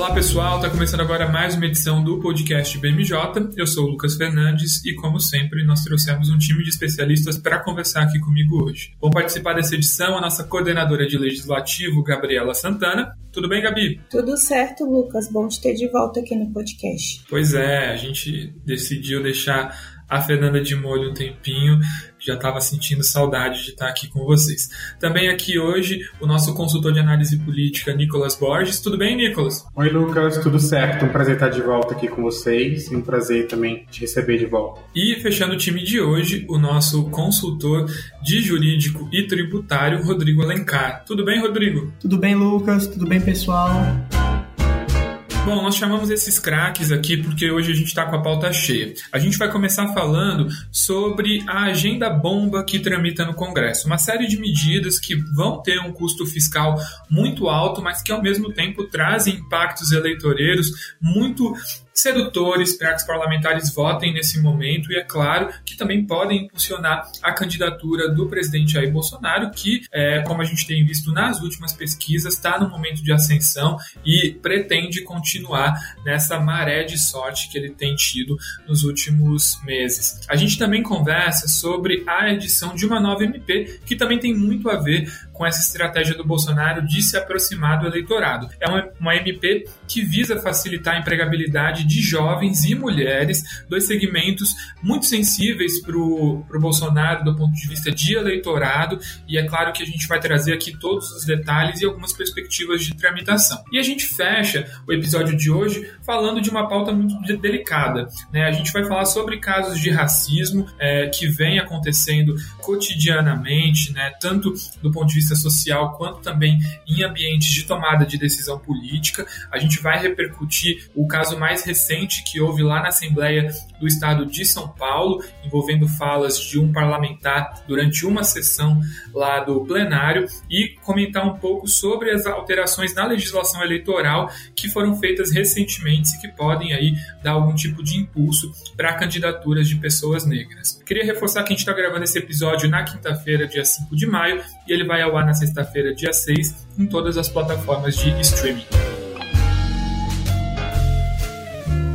Olá pessoal, está começando agora mais uma edição do podcast BMJ. Eu sou o Lucas Fernandes e, como sempre, nós trouxemos um time de especialistas para conversar aqui comigo hoje. Vão participar dessa edição a nossa coordenadora de legislativo, Gabriela Santana. Tudo bem, Gabi? Tudo certo, Lucas. Bom te ter de volta aqui no podcast. Pois é, a gente decidiu deixar a Fernanda de molho um tempinho, já estava sentindo saudade de estar aqui com vocês. Também aqui hoje o nosso consultor de análise política, Nicolas Borges. Tudo bem, Nicolas? Oi, Lucas, tudo certo? Um prazer estar de volta aqui com vocês e um prazer também te receber de volta. E fechando o time de hoje, o nosso consultor de jurídico e tributário, Rodrigo Alencar. Tudo bem, Rodrigo? Tudo bem, Lucas? Tudo bem, pessoal? Bom, nós chamamos esses craques aqui porque hoje a gente está com a pauta cheia. A gente vai começar falando sobre a agenda bomba que tramita no Congresso. Uma série de medidas que vão ter um custo fiscal muito alto, mas que ao mesmo tempo trazem impactos eleitoreiros muito sedutores para que os parlamentares votem nesse momento e é claro que também podem impulsionar a candidatura do presidente Jair Bolsonaro, que, é, como a gente tem visto nas últimas pesquisas, está no momento de ascensão e pretende continuar nessa maré de sorte que ele tem tido nos últimos meses. A gente também conversa sobre a edição de uma nova MP que também tem muito a ver com essa estratégia do Bolsonaro de se aproximar do eleitorado. É uma, uma MP que visa facilitar a empregabilidade de jovens e mulheres, dois segmentos muito sensíveis para o Bolsonaro do ponto de vista de eleitorado, e é claro que a gente vai trazer aqui todos os detalhes e algumas perspectivas de tramitação. E a gente fecha o episódio de hoje falando de uma pauta muito delicada. Né? A gente vai falar sobre casos de racismo é, que vem acontecendo cotidianamente, né? tanto do ponto de vista social quanto também em ambientes de tomada de decisão política. A gente vai repercutir o caso mais recente que houve lá na Assembleia do Estado de São Paulo, envolvendo falas de um parlamentar durante uma sessão lá do plenário e comentar um pouco sobre as alterações na legislação eleitoral que foram feitas recentemente e que podem aí dar algum tipo de impulso para candidaturas de pessoas negras. Queria reforçar que a gente está gravando esse episódio na quinta-feira, dia 5 de maio, e ele vai ao ar na sexta-feira, dia 6, em todas as plataformas de streaming.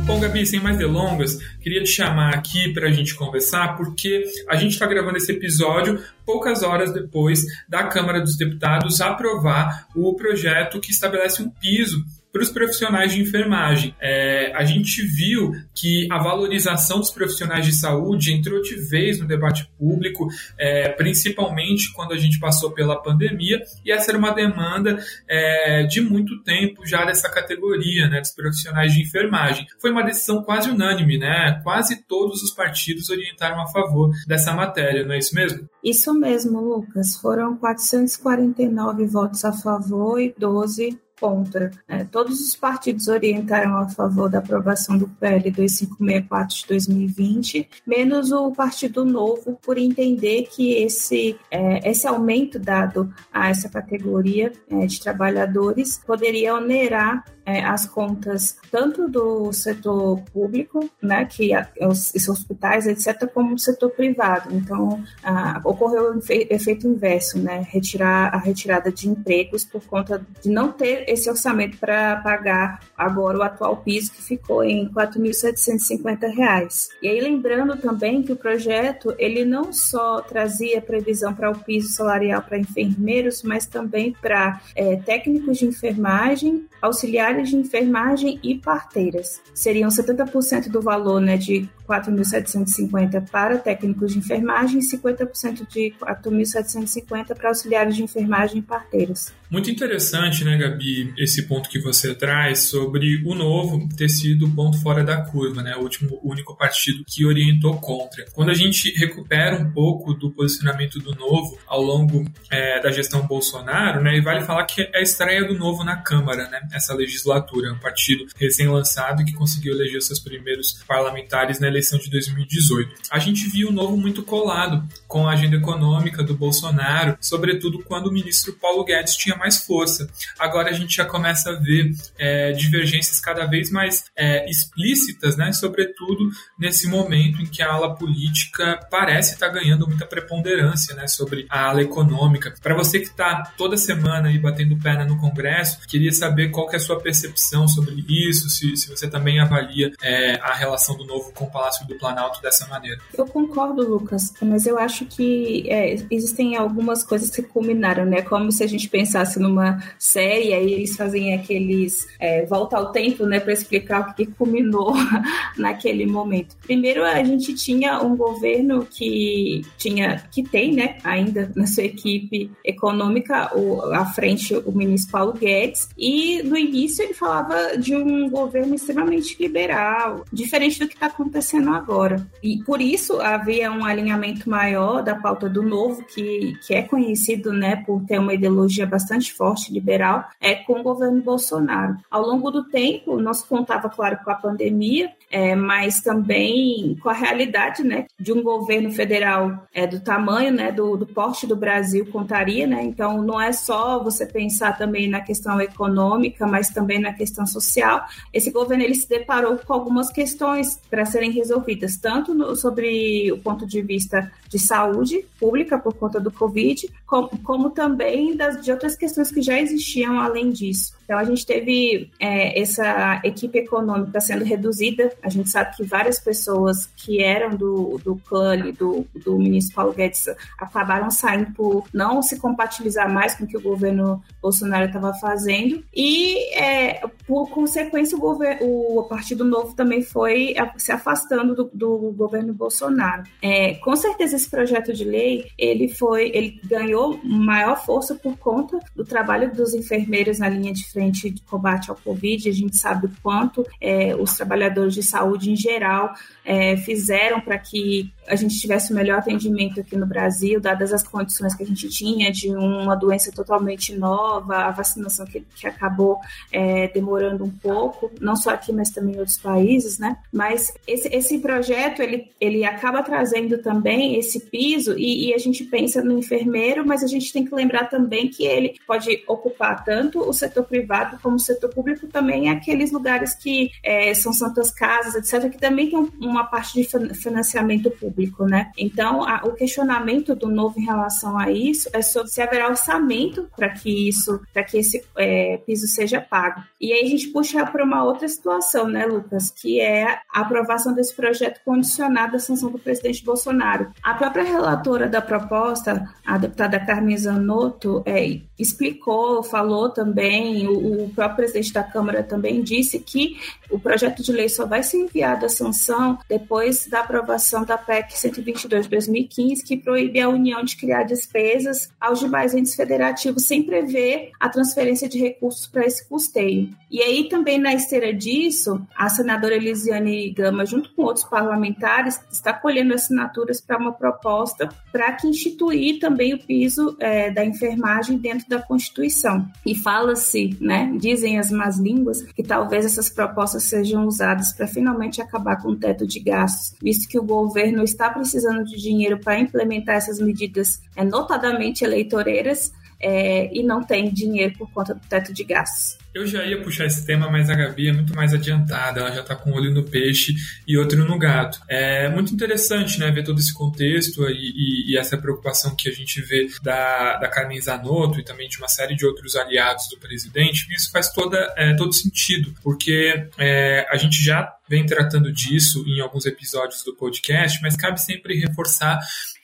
Bom, Gabi, sem mais delongas, queria te chamar aqui para a gente conversar, porque a gente está gravando esse episódio poucas horas depois da Câmara dos Deputados aprovar o projeto que estabelece um piso para os profissionais de enfermagem. É, a gente viu que a valorização dos profissionais de saúde entrou de vez no debate público, é, principalmente quando a gente passou pela pandemia, e essa era uma demanda é, de muito tempo já dessa categoria, né, dos profissionais de enfermagem. Foi uma decisão quase unânime, né? Quase todos os partidos orientaram a favor dessa matéria, não é isso mesmo? Isso mesmo, Lucas. Foram 449 votos a favor e 12 contra. É, todos os partidos orientaram a favor da aprovação do PL 2564 de 2020, menos o Partido Novo, por entender que esse, é, esse aumento dado a essa categoria é, de trabalhadores poderia onerar é, as contas tanto do setor público, né, que os, os hospitais, etc., como do setor privado. Então, a, ocorreu o efeito inverso, né, retirar a retirada de empregos por conta de não ter esse orçamento para pagar agora o atual piso que ficou em R$ 4.750. E aí lembrando também que o projeto ele não só trazia previsão para o piso salarial para enfermeiros, mas também para é, técnicos de enfermagem, auxiliares de enfermagem e parteiras. Seriam 70% do valor né, de 4.750 para técnicos de enfermagem e 50% de 4.750 para auxiliares de enfermagem e parteiras. Muito interessante, né, Gabi, esse ponto que você traz sobre o novo ter sido o ponto fora da curva, né, o último único partido que orientou contra. Quando a gente recupera um pouco do posicionamento do novo ao longo é, da gestão Bolsonaro, né, e vale falar que é a estreia do novo na Câmara, né, essa legislatura, um partido recém-lançado que conseguiu eleger seus primeiros parlamentares na eleição de 2018. A gente viu o novo muito colado com a agenda econômica do Bolsonaro, sobretudo quando o ministro Paulo Guedes tinha tinha mais força. Agora a gente já começa a ver é, divergências cada vez mais é, explícitas, né, sobretudo nesse momento em que a ala política parece estar ganhando muita preponderância né, sobre a ala econômica. Para você que está toda semana aí batendo perna no Congresso, queria saber qual que é a sua percepção sobre isso, se, se você também avalia é, a relação do novo com o Palácio do Planalto dessa maneira. Eu concordo, Lucas, mas eu acho que é, existem algumas coisas que culminaram, né? Como se a gente pensasse numa série, aí eles fazem aqueles é, volta ao tempo, né, para explicar o que culminou naquele momento. Primeiro, a gente tinha um governo que tinha, que tem, né, ainda na sua equipe econômica, o, à frente o ministro Paulo Guedes, e no início ele falava de um governo extremamente liberal, diferente do que está acontecendo agora. E por isso havia um alinhamento maior da pauta do novo, que, que é conhecido né, por ter uma ideologia bastante forte liberal, é com o governo Bolsonaro. Ao longo do tempo, nós contava, claro, com a pandemia, é, mas também com a realidade né, de um governo federal é, do tamanho, né, do, do porte do Brasil contaria, né? Então não é só você pensar também na questão econômica, mas também na questão social. Esse governo ele se deparou com algumas questões para serem resolvidas, tanto no, sobre o ponto de vista de saúde pública por conta do Covid, como, como também das, de outras questões que já existiam além disso. Então, a gente teve é, essa equipe econômica sendo reduzida. A gente sabe que várias pessoas que eram do, do clã do, do ministro Paulo Guedes acabaram saindo por não se compatibilizar mais com o que o governo Bolsonaro estava fazendo. E, é, por consequência, o, governo, o Partido Novo também foi se afastando do, do governo Bolsonaro. É, com certeza, esse projeto de lei ele foi, ele ganhou maior força por conta do trabalho dos enfermeiros na linha de frente de combate ao Covid. A gente sabe o quanto é, os trabalhadores de saúde em geral é, fizeram para que a gente tivesse o melhor atendimento aqui no Brasil, dadas as condições que a gente tinha de uma doença totalmente nova, a vacinação que, que acabou é, demorando um pouco, não só aqui, mas também em outros países, né? Mas esse, esse projeto, ele, ele acaba trazendo também esse piso e, e a gente pensa no enfermeiro, mas a gente tem que lembrar também que ele pode ocupar tanto o setor privado como o setor público, também aqueles lugares que é, são santas casas, etc., que também tem uma parte de financiamento público público, né? Então, a, o questionamento do novo em relação a isso é sobre se haverá orçamento para que isso, para que esse é, piso seja pago. E aí a gente puxa para uma outra situação, né, Lucas, que é a aprovação desse projeto condicionado à sanção do presidente Bolsonaro. A própria relatora da proposta, a deputada Carmen Zanotto, é, explicou, falou também, o, o próprio presidente da Câmara também disse que o projeto de lei só vai ser enviado à sanção depois da aprovação da PEC PEC 122 de 2015, que proíbe a União de criar despesas aos demais entes federativos sem prever a transferência de recursos para esse custeio. E aí também na esteira disso, a senadora Elisiane Gama, junto com outros parlamentares, está colhendo assinaturas para uma proposta para que instituir também o piso é, da enfermagem dentro da Constituição. E fala-se, né, dizem as más línguas, que talvez essas propostas sejam usadas para finalmente acabar com o teto de gastos, visto que o governo está precisando de dinheiro para implementar essas medidas, é, notadamente eleitoreiras, é, e não tem dinheiro por conta do teto de gastos. Eu já ia puxar esse tema, mas a Gabi é muito mais adiantada, ela já está com um olho no peixe e outro no gato. É muito interessante né, ver todo esse contexto e, e, e essa preocupação que a gente vê da, da Carmen Zanotto e também de uma série de outros aliados do presidente. Isso faz toda, é, todo sentido, porque é, a gente já vem tratando disso em alguns episódios do podcast, mas cabe sempre reforçar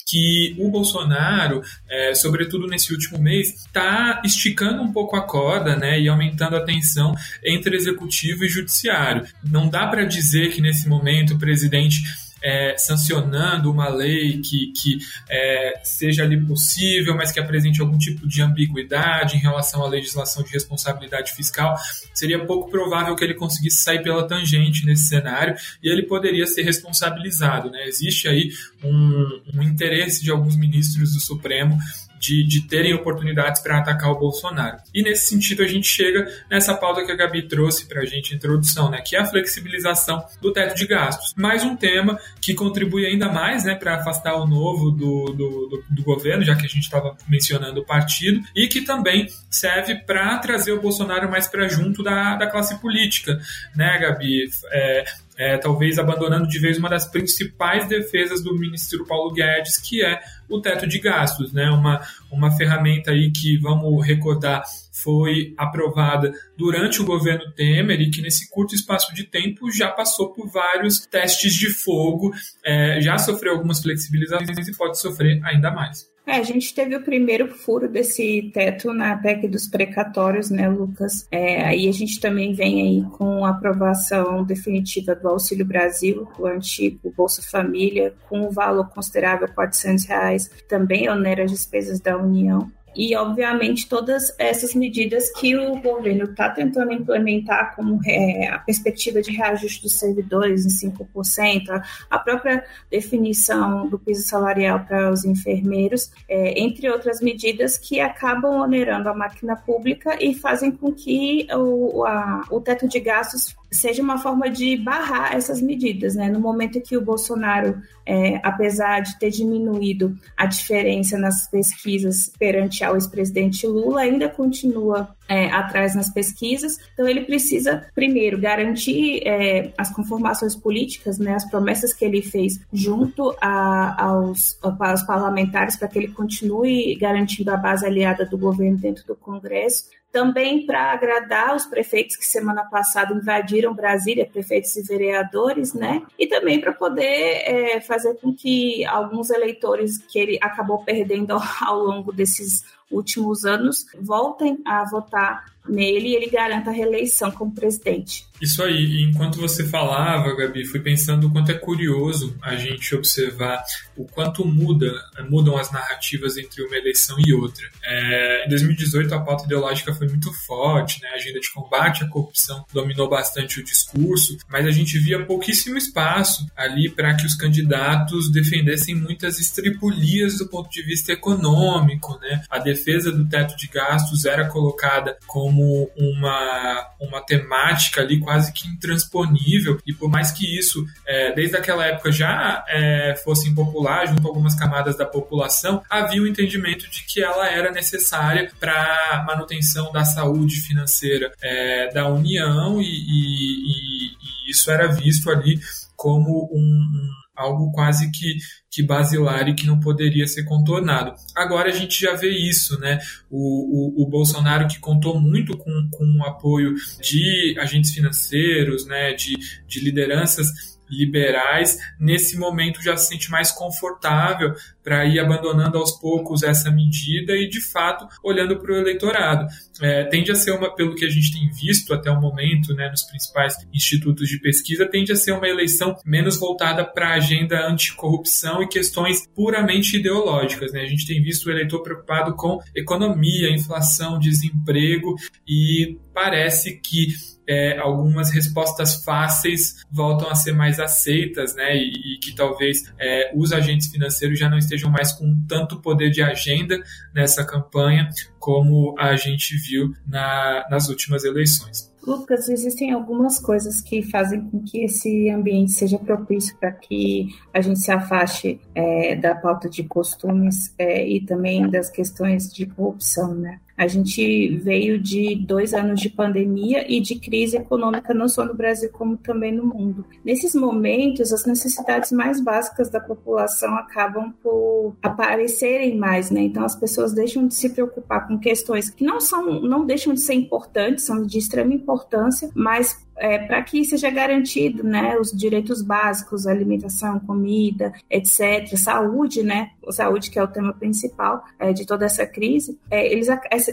que o Bolsonaro, é, sobretudo nesse último mês, está esticando um pouco a corda né, e aumentando a tensão entre executivo e judiciário. Não dá para dizer que nesse momento o presidente é, sancionando uma lei que, que é, seja ali possível, mas que apresente algum tipo de ambiguidade em relação à legislação de responsabilidade fiscal, seria pouco provável que ele conseguisse sair pela tangente nesse cenário e ele poderia ser responsabilizado. Né? Existe aí um, um interesse de alguns ministros do Supremo de, de terem oportunidades para atacar o Bolsonaro. E nesse sentido a gente chega nessa pauta que a Gabi trouxe para a gente, introdução, né, que é a flexibilização do teto de gastos. Mais um tema que contribui ainda mais né, para afastar o novo do, do, do, do governo, já que a gente estava mencionando o partido, e que também serve para trazer o Bolsonaro mais para junto da, da classe política, né, Gabi? É, é, talvez abandonando de vez uma das principais defesas do ministro Paulo Guedes, que é o teto de gastos, né? Uma, uma ferramenta aí que, vamos recordar, foi aprovada durante o governo Temer e que nesse curto espaço de tempo já passou por vários testes de fogo, é, já sofreu algumas flexibilizações e pode sofrer ainda mais. É, a gente teve o primeiro furo desse teto na PEC dos precatórios, né, Lucas? É, aí a gente também vem aí com a aprovação definitiva do Auxílio Brasil, o antigo Bolsa Família, com um valor considerável 400 reais, também onera as despesas da União. E, obviamente, todas essas medidas que o governo está tentando implementar, como é, a perspectiva de reajuste dos servidores em 5%, a própria definição do piso salarial para os enfermeiros, é, entre outras medidas que acabam onerando a máquina pública e fazem com que o, a, o teto de gastos seja uma forma de barrar essas medidas, né? No momento que o Bolsonaro, é, apesar de ter diminuído a diferença nas pesquisas perante ao ex-presidente Lula, ainda continua é, atrás nas pesquisas. Então ele precisa primeiro garantir é, as conformações políticas, né? As promessas que ele fez junto a, aos, aos parlamentares para que ele continue garantindo a base aliada do governo dentro do Congresso também para agradar os prefeitos que semana passada invadiram Brasília, prefeitos e vereadores, né? E também para poder é, fazer com que alguns eleitores que ele acabou perdendo ao, ao longo desses últimos anos voltem a votar nele e ele garanta a reeleição como presidente. Isso aí, enquanto você falava, Gabi, fui pensando o quanto é curioso a gente observar o quanto muda, mudam as narrativas entre uma eleição e outra. É, em 2018 a pauta ideológica foi muito forte, né? a agenda de combate à corrupção dominou bastante o discurso, mas a gente via pouquíssimo espaço ali para que os candidatos defendessem muitas estripulias do ponto de vista econômico. Né? A defesa do teto de gastos era colocada como uma, uma temática ali quase que intransponível, e por mais que isso, é, desde aquela época, já é, fosse impopular junto a algumas camadas da população, havia o um entendimento de que ela era necessária para manutenção da saúde financeira é, da União, e, e, e, isso era visto ali como um, algo quase que, que basilar e que não poderia ser contornado. Agora a gente já vê isso, né? O, o, o Bolsonaro que contou muito com, com o apoio de agentes financeiros, né? De, de lideranças liberais, nesse momento já se sente mais confortável para ir abandonando aos poucos essa medida e, de fato, olhando para o eleitorado. É, tende a ser uma, pelo que a gente tem visto até o momento, né, nos principais institutos de pesquisa, tende a ser uma eleição menos voltada para a agenda anticorrupção e questões puramente ideológicas. Né? A gente tem visto o eleitor preocupado com economia, inflação, desemprego e parece que é, algumas respostas fáceis voltam a ser mais aceitas, né? E, e que talvez é, os agentes financeiros já não estejam mais com tanto poder de agenda nessa campanha como a gente viu na, nas últimas eleições. Lucas, existem algumas coisas que fazem com que esse ambiente seja propício para que a gente se afaste é, da pauta de costumes é, e também das questões de corrupção, né? A gente veio de dois anos de pandemia e de crise econômica, não só no Brasil, como também no mundo. Nesses momentos, as necessidades mais básicas da população acabam por aparecerem mais, né? Então, as pessoas deixam de se preocupar com questões que não são, não deixam de ser importantes, são de extrema importância, mas é, para que seja garantido né, os direitos básicos, alimentação, comida, etc., saúde, né, saúde que é o tema principal é, de toda essa crise, é, eles,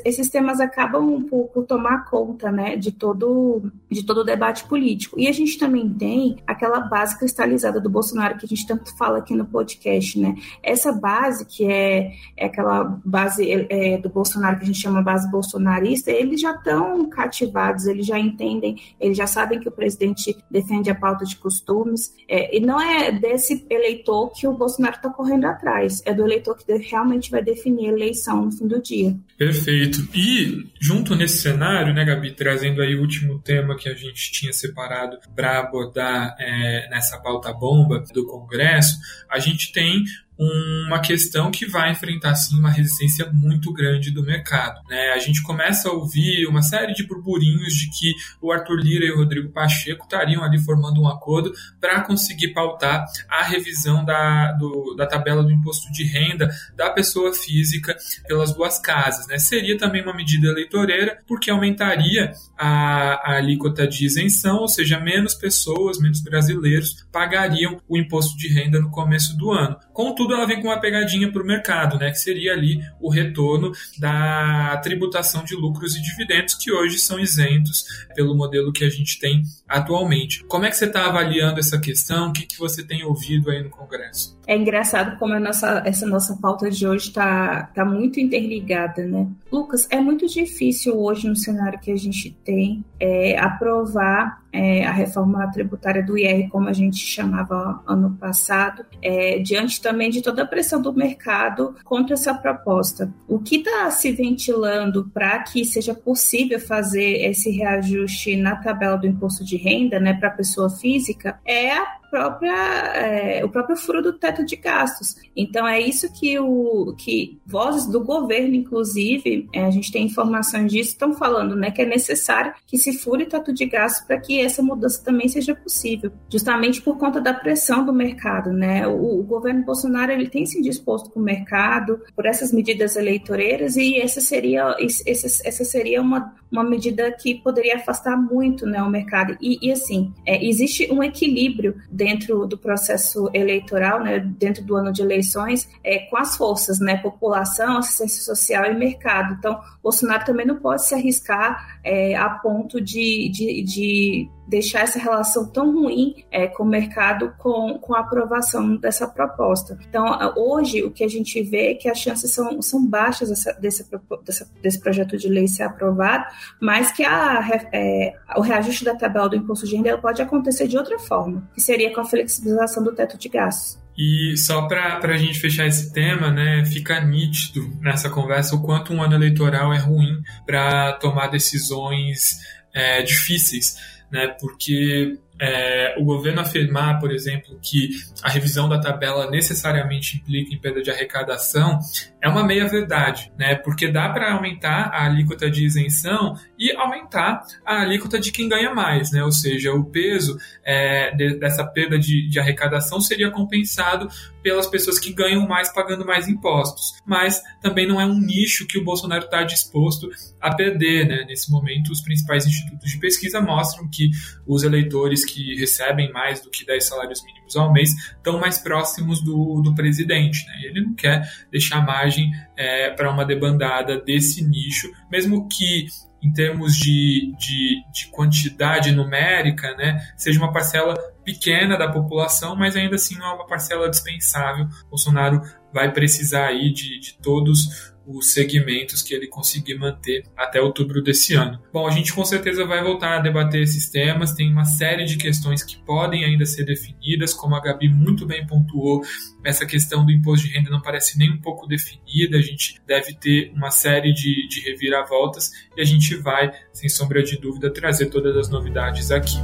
esses temas acabam por, por, tomar conta né, de, todo, de todo o debate político. E a gente também tem aquela base cristalizada do Bolsonaro que a gente tanto fala aqui no podcast. Né? Essa base, que é, é aquela base é, do Bolsonaro que a gente chama base bolsonarista, eles já estão cativados, eles já entendem, eles já sabem sabem que o presidente defende a pauta de costumes, é, e não é desse eleitor que o Bolsonaro está correndo atrás, é do eleitor que realmente vai definir a eleição no fim do dia. Perfeito. E junto nesse cenário, né, Gabi, trazendo aí o último tema que a gente tinha separado para abordar é, nessa pauta bomba do Congresso, a gente tem uma questão que vai enfrentar sim uma resistência muito grande do mercado. Né? A gente começa a ouvir uma série de burburinhos de que o Arthur Lira e o Rodrigo Pacheco estariam ali formando um acordo para conseguir pautar a revisão da, do, da tabela do imposto de renda da pessoa física pelas duas casas. Né? Seria também uma medida eleitoreira, porque aumentaria a, a alíquota de isenção, ou seja, menos pessoas, menos brasileiros pagariam o imposto de renda no começo do ano. Contudo, tudo ela vem com uma pegadinha para o mercado, né? Que seria ali o retorno da tributação de lucros e dividendos que hoje são isentos pelo modelo que a gente tem atualmente. Como é que você está avaliando essa questão? O que, que você tem ouvido aí no Congresso? É engraçado como a nossa, essa nossa pauta de hoje está tá muito interligada, né? Lucas, é muito difícil hoje no cenário que a gente tem é, aprovar é, a reforma tributária do IR, como a gente chamava ano passado, é, diante também de toda a pressão do mercado contra essa proposta. O que está se ventilando para que seja possível fazer esse reajuste na tabela do imposto de renda, né, para pessoa física, é a própria, é, o próprio furo do teto de gastos. Então é isso que o que vozes do governo, inclusive, é, a gente tem informações disso, estão falando, né, que é necessário que se fure o teto de gastos para que essa mudança também seja possível, justamente por conta da pressão do mercado, né? O, o governo Bolsonaro ele tem se disposto com o mercado por essas medidas eleitoreiras e essa seria essa, essa seria uma, uma medida que poderia afastar muito, né, o mercado. E, e assim, é, existe um equilíbrio dentro do processo eleitoral, né, dentro do ano de eleições, é, com as forças, né, população, assistência social e mercado. Então, Bolsonaro também não pode se arriscar é, a ponto de, de, de deixar essa relação tão ruim é, com o mercado com, com a aprovação dessa proposta. Então, hoje, o que a gente vê é que as chances são, são baixas dessa, desse, dessa, desse projeto de lei ser aprovado, mas que a, é, o reajuste da tabela do imposto de renda pode acontecer de outra forma, que seria com a flexibilização do teto de gastos. E só para a gente fechar esse tema, né, fica nítido nessa conversa o quanto um ano eleitoral é ruim para tomar decisões é, difíceis né? Porque é, o governo afirmar, por exemplo, que a revisão da tabela necessariamente implica em perda de arrecadação é uma meia-verdade, né? Porque dá para aumentar a alíquota de isenção e aumentar a alíquota de quem ganha mais, né? Ou seja, o peso é, de, dessa perda de, de arrecadação seria compensado pelas pessoas que ganham mais pagando mais impostos. Mas também não é um nicho que o Bolsonaro está disposto a perder, né? Nesse momento, os principais institutos de pesquisa mostram que os eleitores que recebem mais do que 10 salários mínimos ao mês estão mais próximos do, do presidente. Né? Ele não quer deixar margem é, para uma debandada desse nicho, mesmo que em termos de, de, de, quantidade numérica, né, seja uma parcela pequena da população, mas ainda assim é uma parcela dispensável. Bolsonaro vai precisar aí de, de todos os segmentos que ele conseguir manter até outubro desse ano. Bom, a gente com certeza vai voltar a debater esses temas, tem uma série de questões que podem ainda ser definidas, como a Gabi muito bem pontuou, essa questão do imposto de renda não parece nem um pouco definida, a gente deve ter uma série de, de reviravoltas e a gente vai, sem sombra de dúvida, trazer todas as novidades aqui.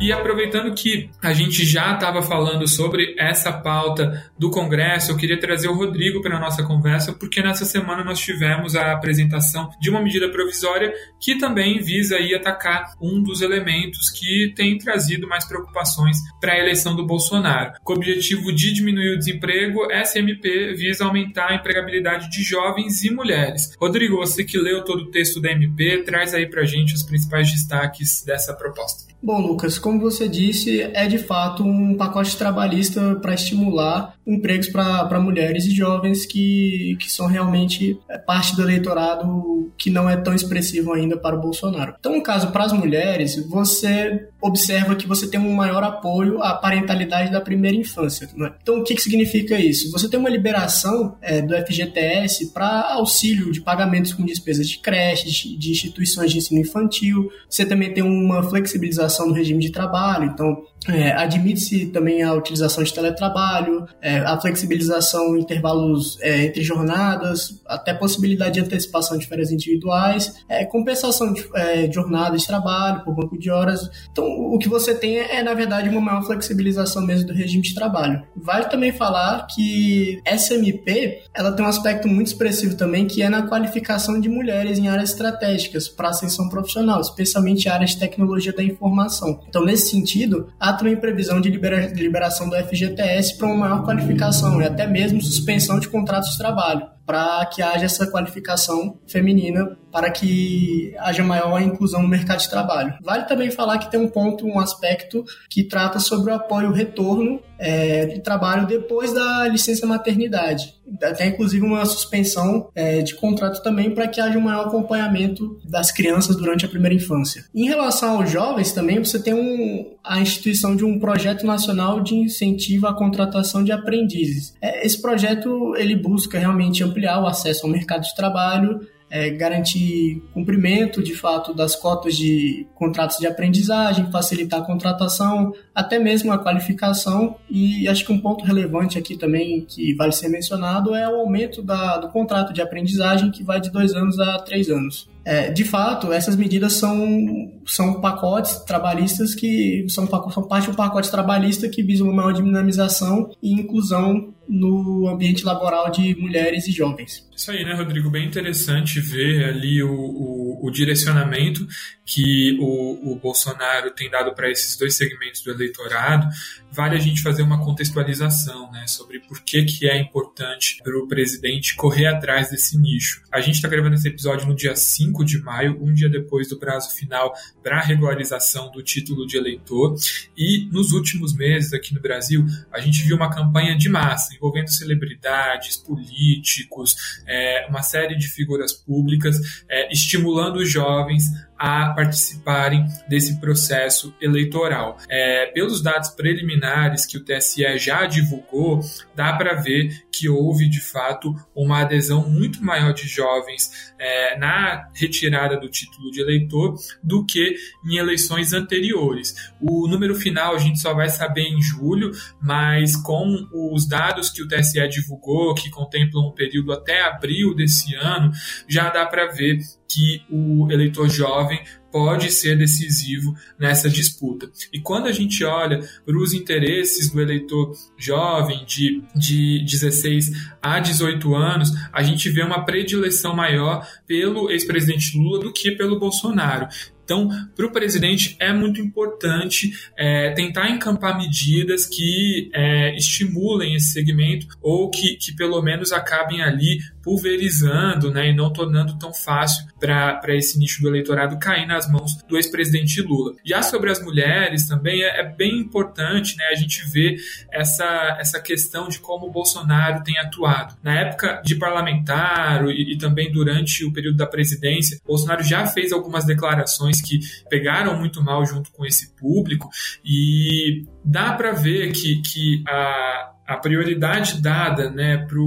E aproveitando que a gente já estava falando sobre essa pauta do Congresso, eu queria trazer o Rodrigo para a nossa conversa, porque nessa semana nós tivemos a apresentação de uma medida provisória que também visa aí atacar um dos elementos que tem trazido mais preocupações para a eleição do Bolsonaro. Com o objetivo de diminuir o desemprego, essa MP visa aumentar a empregabilidade de jovens e mulheres. Rodrigo, você que leu todo o texto da MP, traz aí para a gente os principais destaques dessa proposta. Bom, Lucas, como você disse, é de fato um pacote trabalhista para estimular empregos para mulheres e jovens que, que são realmente é, parte do eleitorado que não é tão expressivo ainda para o Bolsonaro. Então, no caso, para as mulheres, você observa que você tem um maior apoio à parentalidade da primeira infância. Né? Então, o que, que significa isso? Você tem uma liberação é, do FGTS para auxílio de pagamentos com despesas de creches, de instituições de ensino infantil. Você também tem uma flexibilização do regime de trabalho. Então, é, admite-se também a utilização de teletrabalho, é, a flexibilização em intervalos é, entre jornadas, até possibilidade de antecipação de férias individuais, é, compensação de é, jornadas de trabalho por banco de horas. Então, o que você tem é, na verdade, uma maior flexibilização mesmo do regime de trabalho. Vale também falar que SMP ela tem um aspecto muito expressivo também, que é na qualificação de mulheres em áreas estratégicas para ascensão profissional, especialmente áreas de tecnologia da informação. Então, nesse sentido, a há também previsão de liberação do FGTS para uma maior qualificação e até mesmo suspensão de contratos de trabalho para que haja essa qualificação feminina, para que haja maior inclusão no mercado de trabalho. Vale também falar que tem um ponto, um aspecto que trata sobre o apoio retorno é, de trabalho depois da licença maternidade. Até inclusive uma suspensão é, de contrato também para que haja um maior acompanhamento das crianças durante a primeira infância. Em relação aos jovens também, você tem um, a instituição de um projeto nacional de incentivo à contratação de aprendizes. É, esse projeto ele busca realmente ampliar ampliar o acesso ao mercado de trabalho, é, garantir cumprimento de fato das cotas de contratos de aprendizagem, facilitar a contratação, até mesmo a qualificação. E acho que um ponto relevante aqui também que vale ser mencionado é o aumento da, do contrato de aprendizagem, que vai de dois anos a três anos. É, de fato, essas medidas são, são pacotes trabalhistas que são, são parte de um pacote trabalhista que visa uma maior dinamização e inclusão no ambiente laboral de mulheres e jovens. Isso aí, né, Rodrigo? Bem interessante ver ali o, o, o direcionamento que o, o Bolsonaro tem dado para esses dois segmentos do eleitorado. Vale a gente fazer uma contextualização né, sobre por que, que é importante para o presidente correr atrás desse nicho. A gente está gravando esse episódio no dia 5 de maio, um dia depois do prazo final para a regularização do título de eleitor. E nos últimos meses aqui no Brasil, a gente viu uma campanha de massa envolvendo celebridades, políticos, é, uma série de figuras públicas, é, estimulando os jovens a participarem desse processo eleitoral. É, pelos dados preliminares que o TSE já divulgou, dá para ver que houve de fato uma adesão muito maior de jovens é, na retirada do título de eleitor do que em eleições anteriores. O número final a gente só vai saber em julho, mas com os dados que o TSE divulgou, que contemplam um período até abril desse ano, já dá para ver que o eleitor jovem pode ser decisivo nessa disputa. E quando a gente olha para os interesses do eleitor jovem de, de 16 a 18 anos, a gente vê uma predileção maior pelo ex-presidente Lula do que pelo Bolsonaro. Então, para o presidente é muito importante é, tentar encampar medidas que é, estimulem esse segmento ou que, que pelo menos acabem ali pulverizando né, e não tornando tão fácil para esse nicho do eleitorado cair nas mãos do ex-presidente Lula. Já sobre as mulheres também é, é, bem importante né, a gente ver essa, essa questão de como o Bolsonaro tem atuado. Na época de parlamentar e, e também durante o período da presidência, Bolsonaro já fez algumas declarações que pegaram muito mal junto com esse público e dá para ver que, que a, a prioridade dada né, para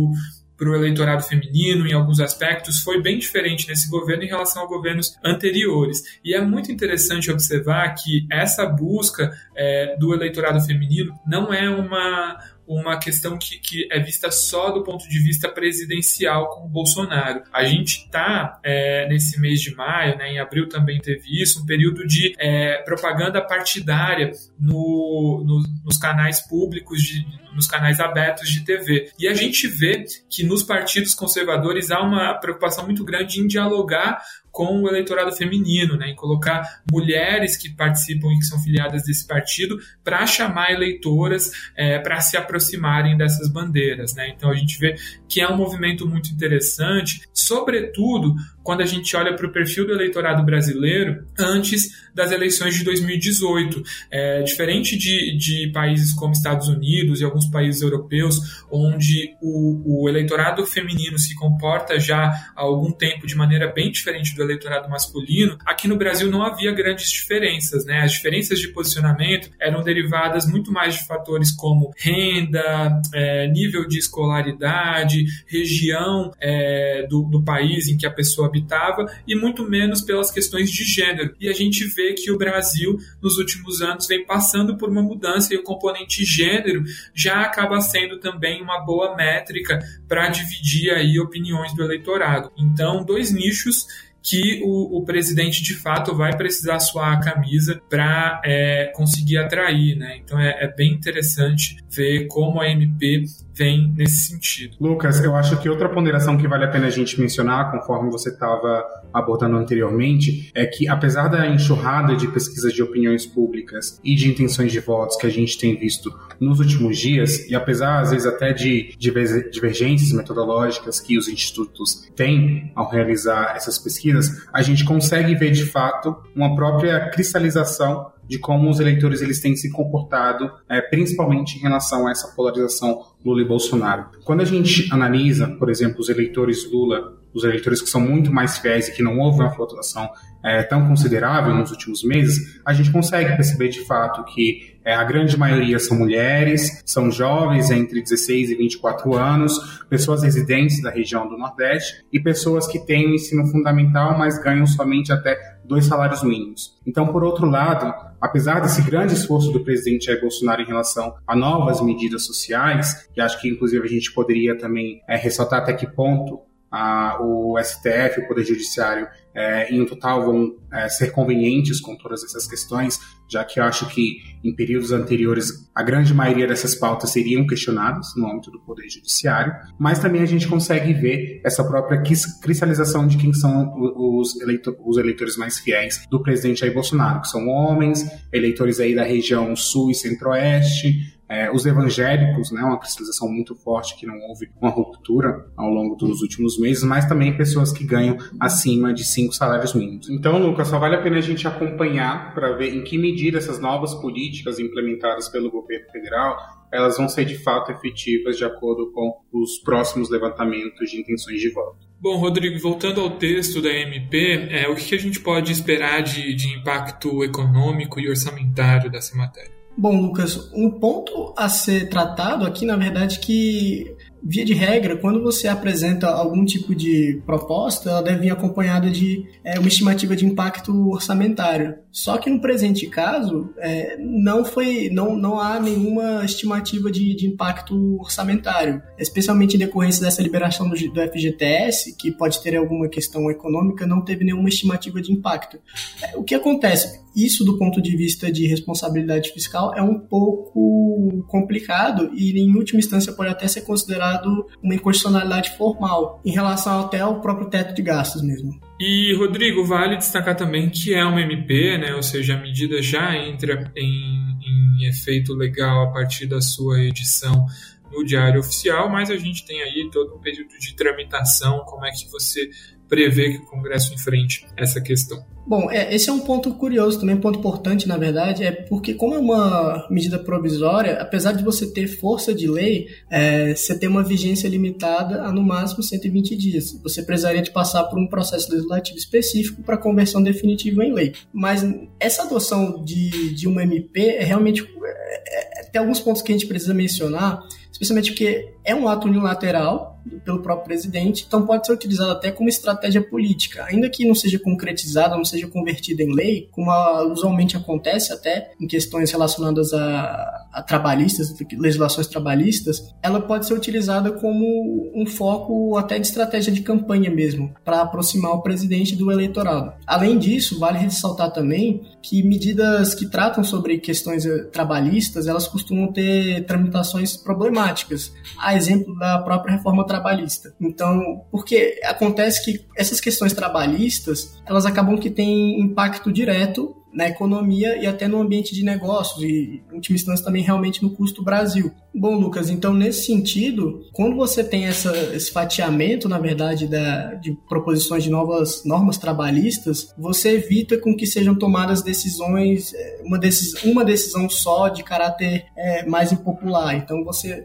para o eleitorado feminino em alguns aspectos foi bem diferente nesse governo em relação a governos anteriores. E é muito interessante observar que essa busca é, do eleitorado feminino não é uma, uma questão que, que é vista só do ponto de vista presidencial com o Bolsonaro. A gente está é, nesse mês de maio, né, em abril também teve isso, um período de é, propaganda partidária no, no, nos canais públicos, de, nos canais abertos de TV. E a gente vê que nos partidos conservadores há uma preocupação muito grande em dialogar com o eleitorado feminino, né, em colocar mulheres que participam e que são filiadas desse partido para chamar eleitoras é, para se aproximarem dessas bandeiras. Né? Então a gente vê que é um movimento muito interessante, sobretudo quando a gente olha para o perfil do eleitorado brasileiro antes das eleições de 2018. É, diferente de, de países como Estados Unidos e alguns países europeus, onde o, o eleitorado feminino se comporta já há algum tempo de maneira bem diferente do eleitorado masculino, aqui no Brasil não havia grandes diferenças. Né? As diferenças de posicionamento eram derivadas muito mais de fatores como renda, é, nível de escolaridade, região é, do, do país em que a pessoa habitava e muito menos pelas questões de gênero. E a gente vê que o Brasil, nos últimos anos, vem passando por uma mudança e o componente gênero já acaba sendo também uma boa métrica para dividir aí opiniões do eleitorado. Então, dois nichos que o, o, presidente de fato vai precisar suar a camisa para é, conseguir atrair, né? Então é, é, bem interessante ver como a MP vem nesse sentido. Lucas, eu acho que outra ponderação que vale a pena a gente mencionar, conforme você estava abordando anteriormente, é que apesar da enxurrada de pesquisas de opiniões públicas e de intenções de votos que a gente tem visto nos últimos dias, e apesar às vezes até de divergências metodológicas que os institutos têm ao realizar essas pesquisas, a gente consegue ver de fato uma própria cristalização de como os eleitores eles têm se comportado, é, principalmente em relação a essa polarização Lula e Bolsonaro. Quando a gente analisa, por exemplo, os eleitores Lula, os eleitores que são muito mais fiéis e que não houve uma flutuação é, tão considerável nos últimos meses, a gente consegue perceber de fato que é, a grande maioria são mulheres, são jovens entre 16 e 24 anos, pessoas residentes da região do Nordeste e pessoas que têm o ensino fundamental, mas ganham somente até dois salários mínimos. Então, por outro lado, apesar desse grande esforço do presidente Jair Bolsonaro em relação a novas medidas sociais, que acho que inclusive a gente poderia também é, ressaltar até que ponto a, o STF, o Poder Judiciário, é, em total vão é, ser convenientes com todas essas questões, já que eu acho que em períodos anteriores a grande maioria dessas pautas seriam questionadas no âmbito do Poder Judiciário, mas também a gente consegue ver essa própria cristalização de quem são os, eleitor, os eleitores mais fiéis do presidente Jair Bolsonaro, que são homens, eleitores aí da região sul e centro-oeste, é, os evangélicos, né, uma cristalização muito forte, que não houve uma ruptura ao longo dos últimos meses, mas também pessoas que ganham acima de cinco salários mínimos. Então, Lucas, só vale a pena a gente acompanhar para ver em que medida essas novas políticas implementadas pelo governo federal elas vão ser de fato efetivas de acordo com os próximos levantamentos de intenções de voto. Bom, Rodrigo, voltando ao texto da MP, é, o que a gente pode esperar de, de impacto econômico e orçamentário dessa matéria? Bom, Lucas, um ponto a ser tratado aqui, na verdade, que via de regra, quando você apresenta algum tipo de proposta, ela deve vir acompanhada de é, uma estimativa de impacto orçamentário. Só que no presente caso, é, não foi, não, não há nenhuma estimativa de, de, impacto orçamentário, especialmente em decorrência dessa liberação do, do, FGTS, que pode ter alguma questão econômica, não teve nenhuma estimativa de impacto. É, o que acontece? Isso, do ponto de vista de responsabilidade fiscal, é um pouco complicado e, em última instância, pode até ser considerado uma inconstitucionalidade formal em relação até ao próprio teto de gastos mesmo. E, Rodrigo, vale destacar também que é uma MP, né, ou seja, a medida já entra em, em efeito legal a partir da sua edição no Diário Oficial, mas a gente tem aí todo um período de tramitação, como é que você prevê que o Congresso enfrente essa questão. Bom, é, esse é um ponto curioso, também um ponto importante, na verdade, é porque como é uma medida provisória, apesar de você ter força de lei, é, você tem uma vigência limitada a no máximo 120 dias. Você precisaria de passar por um processo legislativo específico para conversão definitiva em lei. Mas essa adoção de, de uma MP é realmente... É, é, tem alguns pontos que a gente precisa mencionar, especialmente porque é um ato unilateral, pelo próprio presidente, então pode ser utilizado até como estratégia política, ainda que não seja concretizada, não seja convertida em lei, como usualmente acontece até em questões relacionadas a, a trabalhistas, legislações trabalhistas, ela pode ser utilizada como um foco até de estratégia de campanha mesmo, para aproximar o presidente do eleitorado. Além disso, vale ressaltar também que medidas que tratam sobre questões eh, trabalhistas, elas costumam ter tramitações problemáticas, a exemplo da própria reforma trabalhista. Então, porque acontece que essas questões trabalhistas, elas acabam que têm impacto direto na economia e até no ambiente de negócios e, em última instância, também realmente no custo Brasil. Bom, Lucas, então nesse sentido, quando você tem essa, esse fatiamento, na verdade, da, de proposições de novas normas trabalhistas, você evita com que sejam tomadas decisões, é, uma, decis, uma decisão só de caráter é, mais impopular. Então você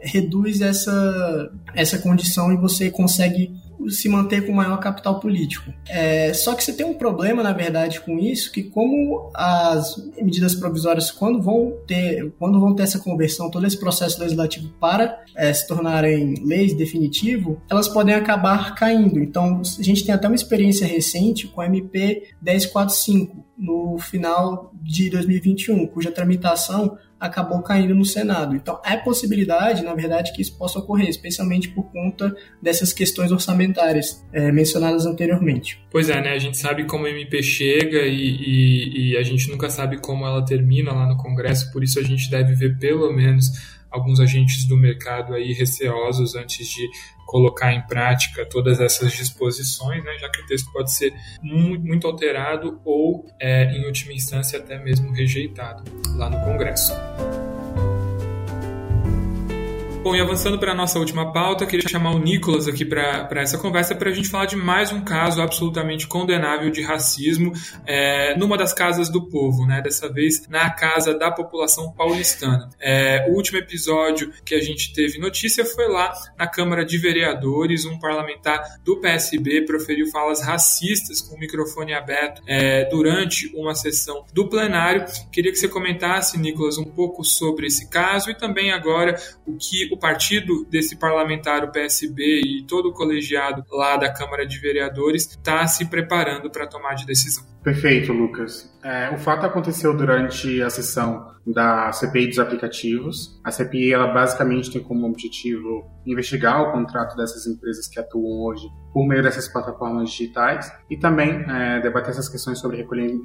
reduz essa, essa condição e você consegue se manter com maior capital político. É, só que você tem um problema, na verdade, com isso, que como as medidas provisórias, quando vão ter, quando vão ter essa conversão, todo esse processo legislativo para é, se tornarem leis definitivo, elas podem acabar caindo. Então, a gente tem até uma experiência recente com a MP 1045, no final de 2021, cuja tramitação acabou caindo no Senado. Então, é possibilidade, na verdade, que isso possa ocorrer, especialmente por conta dessas questões orçamentárias é, mencionadas anteriormente. Pois é, né? A gente sabe como a MP chega e, e, e a gente nunca sabe como ela termina lá no Congresso, por isso a gente deve ver pelo menos alguns agentes do mercado aí receosos antes de colocar em prática todas essas disposições, né, já que o texto pode ser muito, alterado ou, é, em última instância, até mesmo rejeitado lá no Congresso. Bom, e avançando para a nossa última pauta, queria chamar o Nicolas aqui para essa conversa para a gente falar de mais um caso absolutamente condenável de racismo é, numa das casas do povo, né? Dessa vez na casa da população paulistana. É, o último episódio que a gente teve notícia foi lá na Câmara de Vereadores, um parlamentar do PSB proferiu falas racistas com o microfone aberto é, durante uma sessão do plenário. Queria que você comentasse, Nicolas, um pouco sobre esse caso e também agora o que o partido desse parlamentar, o PSB e todo o colegiado lá da Câmara de Vereadores está se preparando para tomar de decisão. Perfeito, Lucas. É, o fato aconteceu durante a sessão da CPI dos aplicativos. A CPI, ela basicamente tem como objetivo investigar o contrato dessas empresas que atuam hoje por meio dessas plataformas digitais e também é, debater essas questões sobre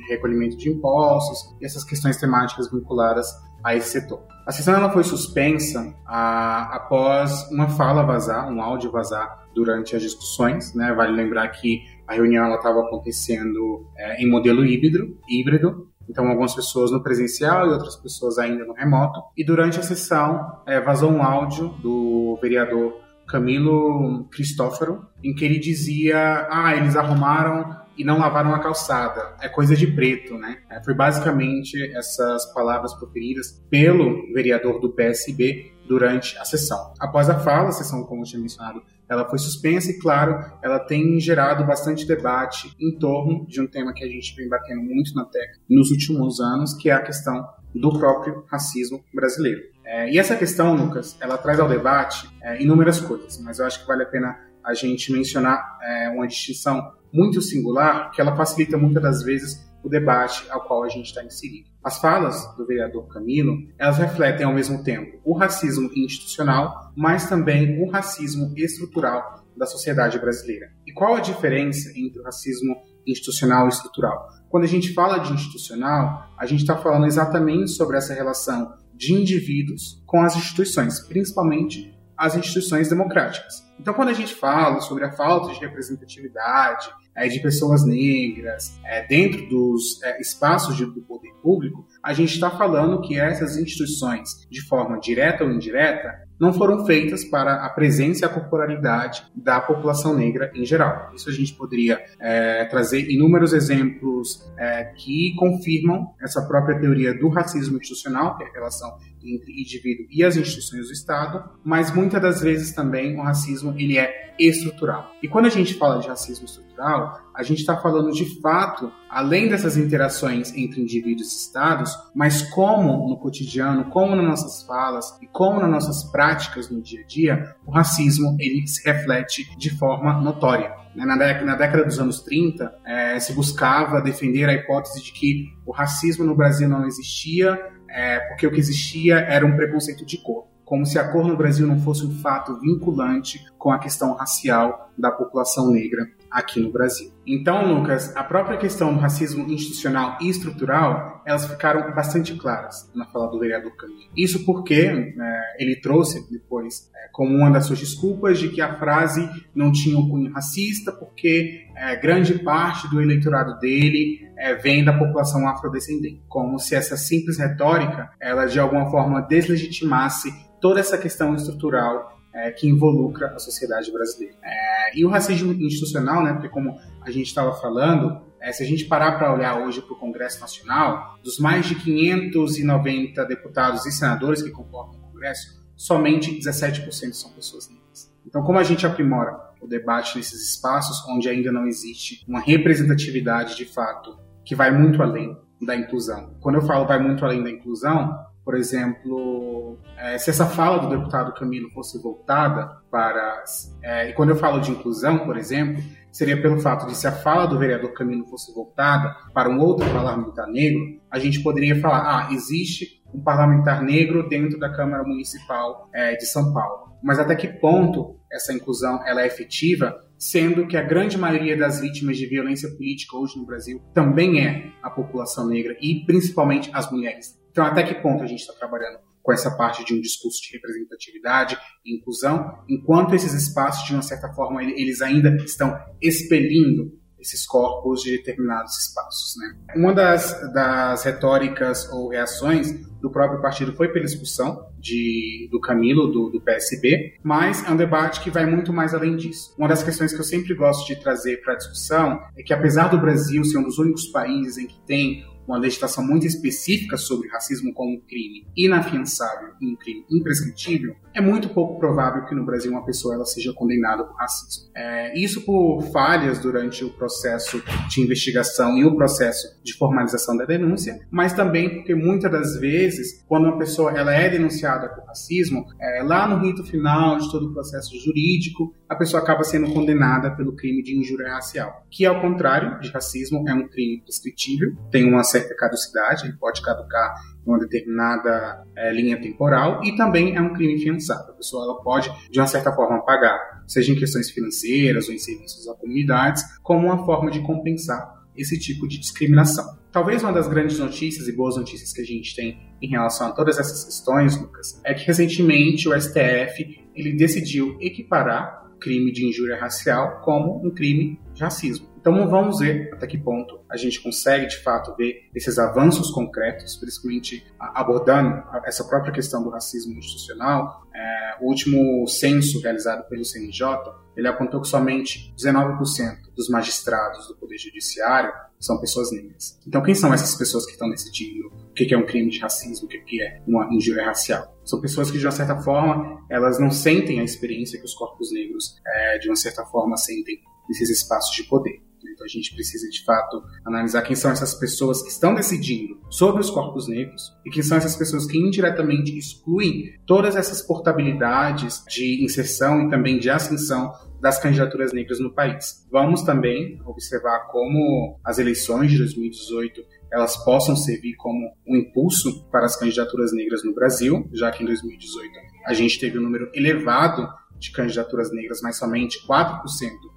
recolhimento de impostos e essas questões temáticas vinculadas a esse setor. A sessão ela foi suspensa a, após uma fala vazar, um áudio vazar durante as discussões. Né? Vale lembrar que a reunião estava acontecendo é, em modelo híbrido, híbrido, então algumas pessoas no presencial e outras pessoas ainda no remoto. E durante a sessão é, vazou um áudio do vereador Camilo Cristófaro, em que ele dizia: Ah, eles arrumaram e não lavaram a calçada. É coisa de preto, né? É, foi basicamente essas palavras proferidas pelo vereador do PSB durante a sessão. Após a fala, a sessão, como eu tinha mencionado, ela foi suspensa e, claro, ela tem gerado bastante debate em torno de um tema que a gente vem batendo muito na tecla nos últimos anos, que é a questão do próprio racismo brasileiro. É, e essa questão, Lucas, ela traz ao debate é, inúmeras coisas, mas eu acho que vale a pena a gente mencionar é, uma distinção muito singular, que ela facilita muitas das vezes o debate ao qual a gente está inserido. As falas do vereador Camilo, elas refletem ao mesmo tempo o racismo institucional, mas também o racismo estrutural da sociedade brasileira. E qual a diferença entre o racismo institucional e estrutural? Quando a gente fala de institucional, a gente está falando exatamente sobre essa relação de indivíduos com as instituições, principalmente as instituições democráticas. Então, quando a gente fala sobre a falta de representatividade é, de pessoas negras é, dentro dos é, espaços de, do poder público, a gente está falando que essas instituições, de forma direta ou indireta, não foram feitas para a presença e a corporalidade da população negra em geral. Isso a gente poderia é, trazer inúmeros exemplos é, que confirmam essa própria teoria do racismo institucional, que é a relação entre indivíduo e as instituições do Estado, mas muitas das vezes também o racismo ele é estrutural. E quando a gente fala de racismo estrutural, a gente está falando de fato, além dessas interações entre indivíduos e estados, mas como no cotidiano, como nas nossas falas e como nas nossas práticas no dia a dia, o racismo ele se reflete de forma notória. Né, na década, na década dos anos 30, é, se buscava defender a hipótese de que o racismo no Brasil não existia, é, porque o que existia era um preconceito de cor, como se a cor no Brasil não fosse um fato vinculante com a questão racial da população negra aqui no Brasil. Então, Lucas, a própria questão do racismo institucional e estrutural elas ficaram bastante claras na fala do vereador Camilo. Isso porque é, ele trouxe depois é, como uma das suas desculpas de que a frase não tinha um cunho racista, porque é, grande parte do eleitorado dele é, vem da população afrodescendente, como se essa simples retórica ela de alguma forma deslegitimasse toda essa questão estrutural é, que involucra a sociedade brasileira. É, e o racismo institucional, né, porque como a gente estava falando, é, se a gente parar para olhar hoje para o Congresso Nacional, dos mais de 590 deputados e senadores que comportam o Congresso, somente 17% são pessoas negras. Então, como a gente aprimora o debate nesses espaços onde ainda não existe uma representatividade de fato que vai muito além da inclusão? Quando eu falo vai muito além da inclusão, por exemplo, é, se essa fala do deputado Camilo fosse voltada para. É, e quando eu falo de inclusão, por exemplo, seria pelo fato de se a fala do vereador Camilo fosse voltada para um outro parlamentar negro, a gente poderia falar: ah, existe um parlamentar negro dentro da Câmara Municipal é, de São Paulo. Mas até que ponto essa inclusão ela é efetiva, sendo que a grande maioria das vítimas de violência política hoje no Brasil também é a população negra e principalmente as mulheres. Então, até que ponto a gente está trabalhando com essa parte de um discurso de representatividade e inclusão, enquanto esses espaços, de uma certa forma, eles ainda estão expelindo esses corpos de determinados espaços. Né? Uma das, das retóricas ou reações do próprio partido foi pela expulsão de, do Camilo, do, do, PSB, mas é um debate que vai muito mais além disso. Uma das questões que eu sempre gosto de trazer para a discussão é que, apesar do Brasil ser um dos únicos países em que tem uma legislação muito específica sobre racismo como crime inafiançável e um crime imprescritível, é muito pouco provável que no Brasil uma pessoa ela seja condenada por racismo. É, isso por falhas durante o processo de investigação e o processo de formalização da denúncia, mas também porque muitas das vezes, quando uma pessoa ela é denunciada por racismo, é, lá no rito final de todo o processo jurídico, a pessoa acaba sendo condenada pelo crime de injúria racial, que ao contrário de racismo é um crime prescritível, tem uma certa caducidade, ele pode caducar em uma determinada é, linha temporal e também é um crime fiançado. A pessoa ela pode, de uma certa forma, pagar, seja em questões financeiras ou em serviços a comunidades, como uma forma de compensar esse tipo de discriminação. Talvez uma das grandes notícias e boas notícias que a gente tem em relação a todas essas questões, Lucas, é que recentemente o STF ele decidiu equiparar crime de injúria racial como um crime de racismo. Então vamos ver até que ponto a gente consegue de fato ver esses avanços concretos, principalmente abordando essa própria questão do racismo institucional. É, o último censo realizado pelo CNJ ele apontou que somente 19% dos magistrados do Poder Judiciário são pessoas negras. Então, quem são essas pessoas que estão decidindo o que é um crime de racismo, o que é uma injúria racial? São pessoas que, de uma certa forma, elas não sentem a experiência que os corpos negros, é, de uma certa forma, sentem nesses espaços de poder. Gente precisa de fato analisar quem são essas pessoas que estão decidindo sobre os corpos negros e quem são essas pessoas que indiretamente excluem todas essas portabilidades de inserção e também de ascensão das candidaturas negras no país. Vamos também observar como as eleições de 2018 elas possam servir como um impulso para as candidaturas negras no Brasil, já que em 2018 a gente teve um número elevado de candidaturas negras, mas somente 4%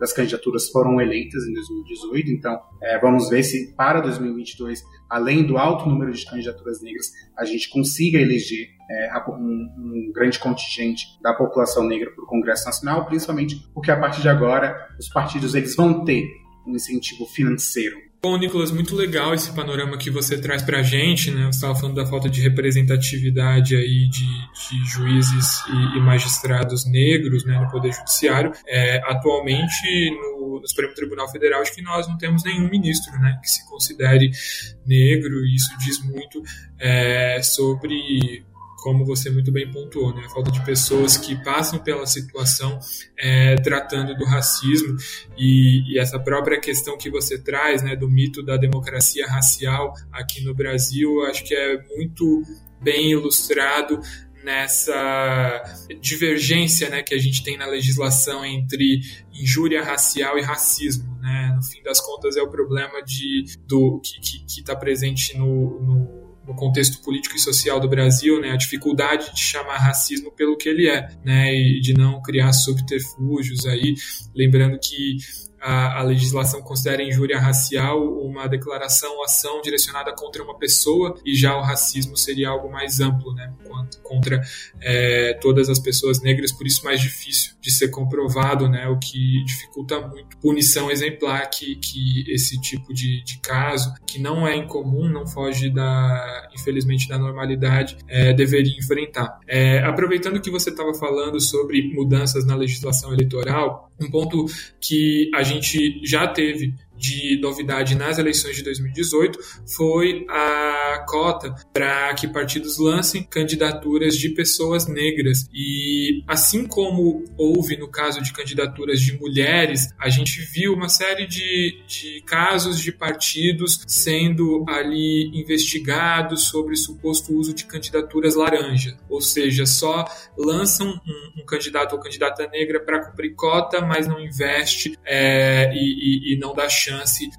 das candidaturas foram eleitas em 2018. Então, é, vamos ver se para 2022, além do alto número de candidaturas negras, a gente consiga eleger é, um, um, grande contingente da população negra para o Congresso Nacional, principalmente porque a partir de agora os partidos eles vão ter um incentivo financeiro Bom, Nicolas, muito legal esse panorama que você traz para a gente, né? Você estava falando da falta de representatividade aí de, de juízes e, e, magistrados negros né, no Poder Judiciário. É, atualmente, no, no, Supremo Tribunal Federal, acho que nós não temos nenhum ministro né, que se considere negro, e isso diz muito é, sobre como você muito bem pontuou, né? a falta de pessoas que passam pela situação é, tratando do racismo e, e, essa própria questão que você traz né, do mito da democracia racial aqui no Brasil, acho que é muito bem ilustrado nessa divergência né, que a gente tem na legislação entre injúria racial e racismo. Né? No fim das contas, é o problema de, do, que está presente no, no no contexto político e social do Brasil, né, a dificuldade de chamar racismo pelo que ele é, né, e de não criar subterfúgios aí, lembrando que a, a legislação considera injúria racial uma declaração ou ação direcionada contra uma pessoa e já o racismo seria algo mais amplo, né, contra é, todas as pessoas negras, por isso mais difícil de ser comprovado, né, o que dificulta muito punição exemplar que, que esse tipo de, de caso, que não é incomum, não foge da, infelizmente, da normalidade, é, deveria enfrentar. É, aproveitando que você estava falando sobre mudanças na legislação eleitoral, um ponto que a gente já teve de novidade nas eleições de 2018 foi a cota para que partidos lancem candidaturas de pessoas negras. E assim como houve no caso de candidaturas de mulheres, a gente viu uma série de, de casos de partidos sendo ali investigados sobre suposto uso de candidaturas laranja, ou seja, só lançam um, um candidato ou candidata negra para cumprir cota, mas não investe é, e, e, e não dá chance,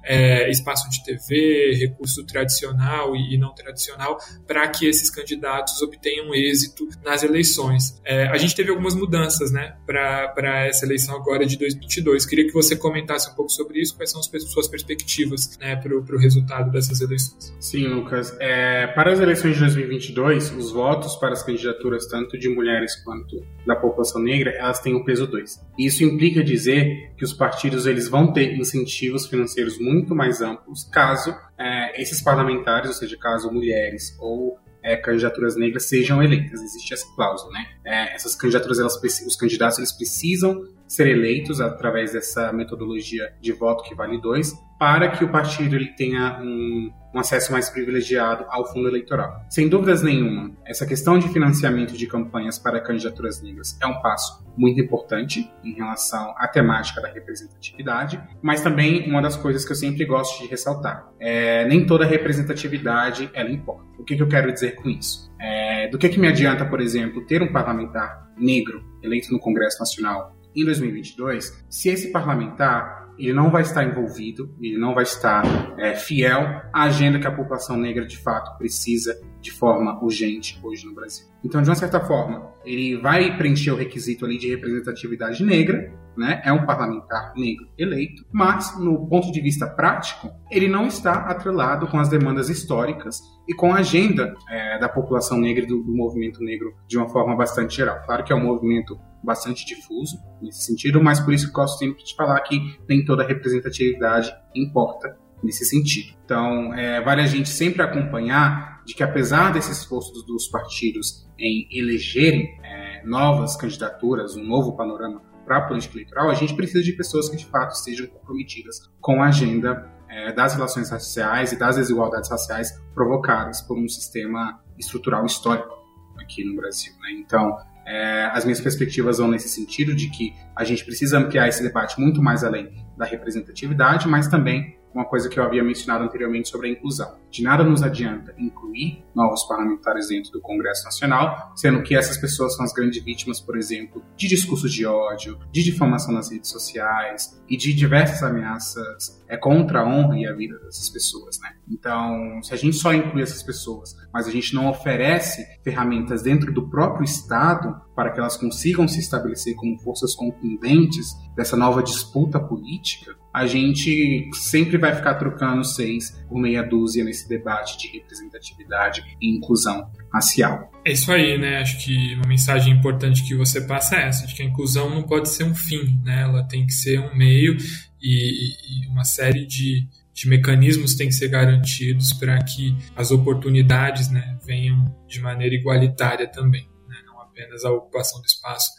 é, espaço de TV, recurso tradicional e, não tradicional, para que esses candidatos obtenham êxito nas eleições. É, a gente teve algumas mudanças né, para essa eleição agora de 2022. Queria que você comentasse um pouco sobre isso, quais são as suas perspectivas né, para o resultado dessas eleições. Sim, Lucas. É, para as eleições de 2022, os votos para as candidaturas tanto de mulheres quanto da população negra, elas têm o peso 2. Isso implica dizer que os partidos eles vão ter incentivos financeiros muito mais amplos caso é, esses parlamentares, ou seja, caso mulheres ou é, candidaturas negras sejam eleitas. Existe essa cláusula, né? É, essas candidaturas, elas, os candidatos, eles precisam ser eleitos através dessa metodologia de voto que vale dois, para que o partido ele tenha um, um, acesso mais privilegiado ao fundo eleitoral. Sem dúvidas nenhuma, essa questão de financiamento de campanhas para candidaturas negras é um passo muito importante em relação à temática da representatividade, mas também uma das coisas que eu sempre gosto de ressaltar é nem toda representatividade ela importa. O que, que eu quero dizer com isso? É, do que, que me adianta, por exemplo, ter um parlamentar negro eleito no Congresso Nacional em 2022, se esse parlamentar ele não vai estar envolvido, ele não vai estar é, fiel à agenda que a população negra de fato precisa de forma urgente hoje no Brasil. Então, de uma certa forma, ele vai preencher o requisito ali de representatividade negra, né? É um parlamentar negro eleito, mas no ponto de vista prático, ele não está atrelado com as demandas históricas e com a agenda é, da população negra e do, do movimento negro de uma forma bastante geral. Claro que é um movimento bastante difuso nesse sentido, mas por isso que eu gosto sempre de falar que nem toda representatividade importa nesse sentido. Então, é, vale a gente sempre acompanhar de que apesar desse esforço dos partidos em elegerem é, novas candidaturas, um novo panorama para política eleitoral, a gente precisa de pessoas que de fato estejam comprometidas com a agenda é, das relações raciais e das desigualdades raciais provocadas por um sistema estrutural histórico aqui no Brasil. Né? Então, é, as minhas perspectivas vão nesse sentido de que a gente precisa ampliar esse debate muito mais além da representatividade, mas também uma coisa que eu havia mencionado anteriormente sobre a inclusão. De nada nos adianta incluir novos parlamentares dentro do Congresso Nacional, sendo que essas pessoas são as grandes vítimas, por exemplo, de discursos de ódio, de difamação nas redes sociais e de diversas ameaças é, contra a honra e a vida dessas pessoas. Né? Então, se a gente só inclui essas pessoas, mas a gente não oferece ferramentas dentro do próprio Estado para que elas consigam se estabelecer como forças contundentes dessa nova disputa política, a gente sempre vai ficar trocando seis por meia dúzia nesse debate de representatividade e inclusão racial. É isso aí, né? Acho que uma mensagem importante que você passa é essa, de que a inclusão não pode ser um fim, né? Ela tem que ser um meio e, e uma série de, de mecanismos têm que ser garantidos para que as oportunidades né, venham de maneira igualitária também, né? não apenas a ocupação do espaço,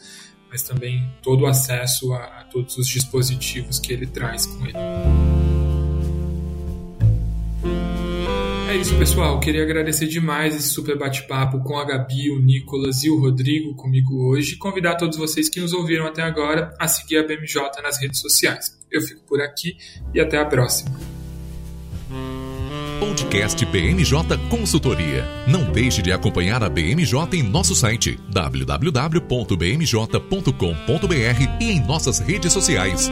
mas também todo o acesso a, a todos os dispositivos que ele traz com ele. É isso, pessoal. Queria agradecer demais esse super bate-papo com a Gabi, o Nicolas e o Rodrigo comigo hoje. E convidar todos vocês que nos ouviram até agora a seguir a BMJ nas redes sociais. Eu fico por aqui e até a próxima. Podcast BMJ Consultoria. Não deixe de acompanhar a BMJ em nosso site www.bmj.com.br e em nossas redes sociais.